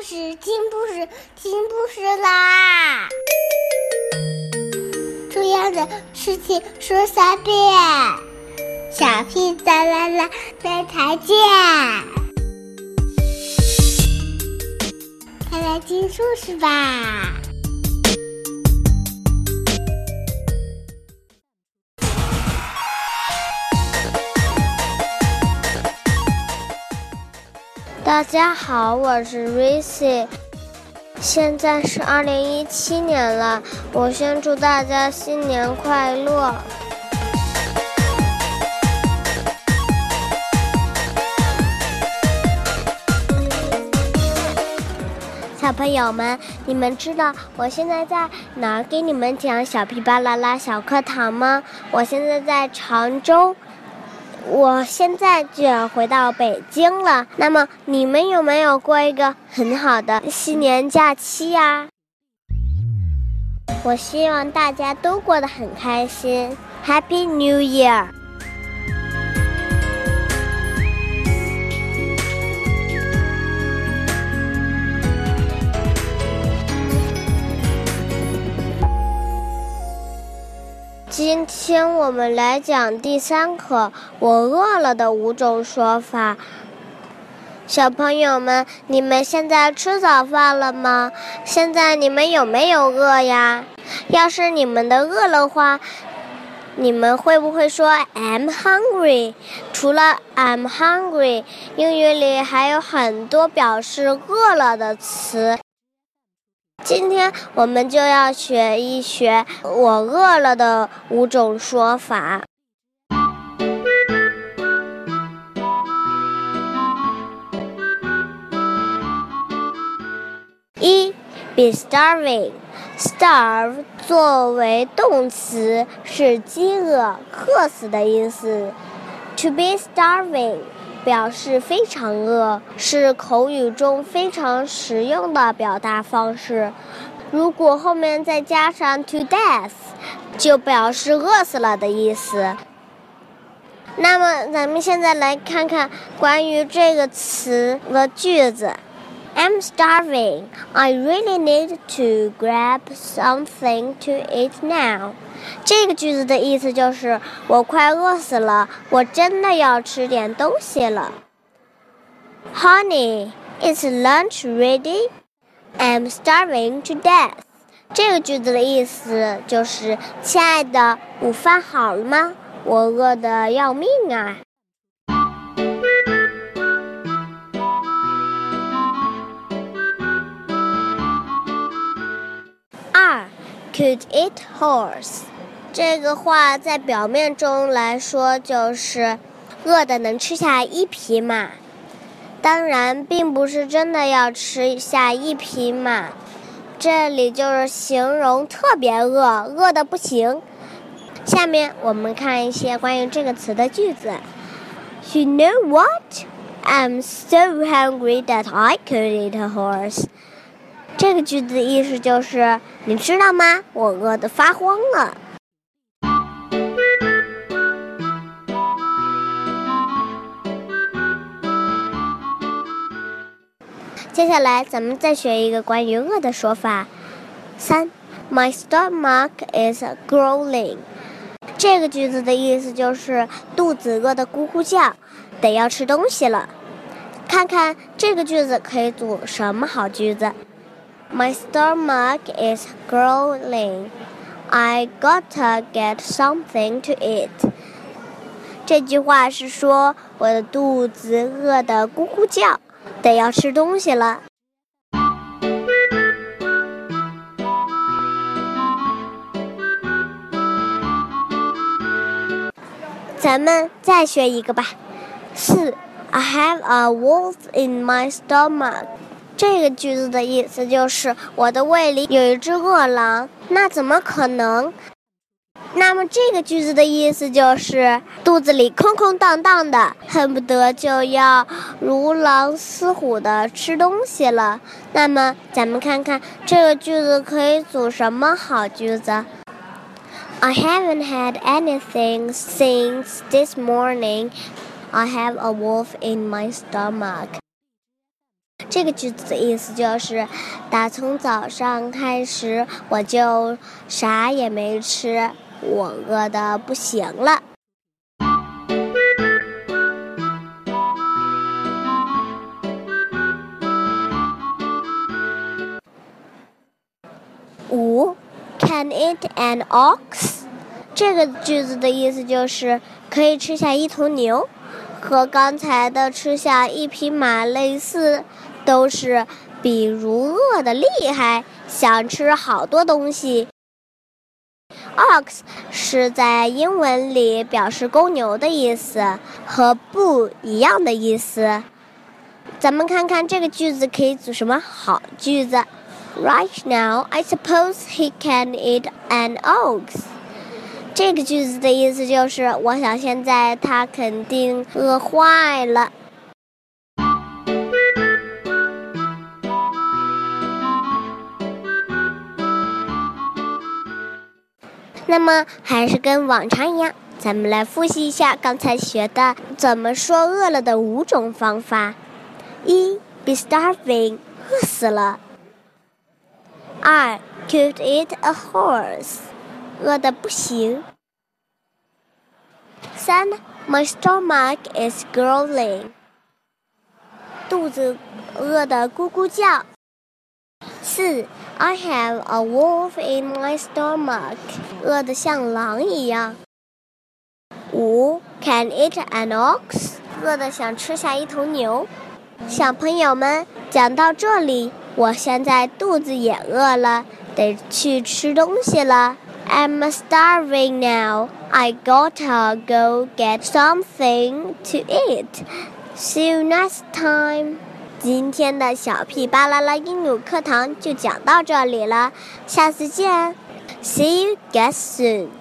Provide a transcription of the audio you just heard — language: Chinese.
故事，听故事，听故事啦！重要的事情说三遍，小屁哒啦啦，明天见！快来听故事吧！大家好，我是 Racy，现在是二零一七年了，我先祝大家新年快乐。小朋友们，你们知道我现在在哪儿给你们讲小皮巴啦啦小课堂吗？我现在在常州。我现在就要回到北京了。那么你们有没有过一个很好的新年假期呀？我希望大家都过得很开心。Happy New Year！今天我们来讲第三课“我饿了”的五种说法。小朋友们，你们现在吃早饭了吗？现在你们有没有饿呀？要是你们的饿了话，你们会不会说 “I'm hungry”？除了 “I'm hungry”，英语里还有很多表示饿了的词。今天我们就要学一学“我饿了”的五种说法。一，be starving，starve 作为动词是饥饿、渴死的意思。To be starving。表示非常饿，是口语中非常实用的表达方式。如果后面再加上 to death，就表示饿死了的意思。那么，咱们现在来看看关于这个词的句子。I'm starving. I really need to grab something to eat now. 这个句子的意思就是我快饿死了，我真的要吃点东西了。Honey, is lunch ready? I'm starving to death. 这个句子的意思就是，亲爱的，午饭好了吗？我饿得要命啊！ ，Could eat horse. 这个话在表面中来说就是饿的能吃下一匹马，当然并不是真的要吃下一匹马，这里就是形容特别饿，饿的不行。下面我们看一些关于这个词的句子。You know what? I'm so hungry that I could eat a horse. 这个句子的意思就是，你知道吗？我饿得发慌了。接下来，咱们再学一个关于饿的说法。三，My stomach is growling。这个句子的意思就是肚子饿得咕咕叫，得要吃东西了。看看这个句子可以组什么好句子 ？My stomach is growling. I gotta get something to eat. 这句话是说我的肚子饿得咕咕叫。得要吃东西了。咱们再学一个吧。四，I have a wolf in my stomach。 这个句子的意思就是我的胃里有一只饿狼。那怎么可能？那么这个句子的意思就是肚子里空空荡荡的，恨不得就要如狼似虎的吃东西了。那么咱们看看这个句子可以组什么好句子？I haven't had anything since this morning. I have a wolf in my stomach. 这个句子的意思就是，打从早上开始我就啥也没吃，我饿的不行了。五，Can eat an ox？这个句子的意思就是可以吃下一头牛，和刚才的吃下一匹马类似，都是比如饿的厉害，想吃好多东西。Ox 是在英文里表示公牛的意思，和不一样的意思。咱们看看这个句子可以组什么好句子。Right now, I suppose he can eat an ox. 这个句子的意思就是，我想现在他肯定饿坏了。那么，还是跟往常一样，咱们来复习一下刚才学的怎么说饿了的五种方法：一，be starving，饿死了。二，could eat a horse，饿得不行。三，my stomach is growling，肚子饿得咕咕叫。四，I have a wolf in my stomach，饿得像狼一样。五，can eat an ox，饿得想吃下一头牛。小朋友们，讲到这里。我现在肚子也饿了，得去吃东西了。I'm starving now. I gotta go get something to eat. See you next time. 今天的小屁巴啦啦英语课堂就讲到这里了，下次见。See you guys soon.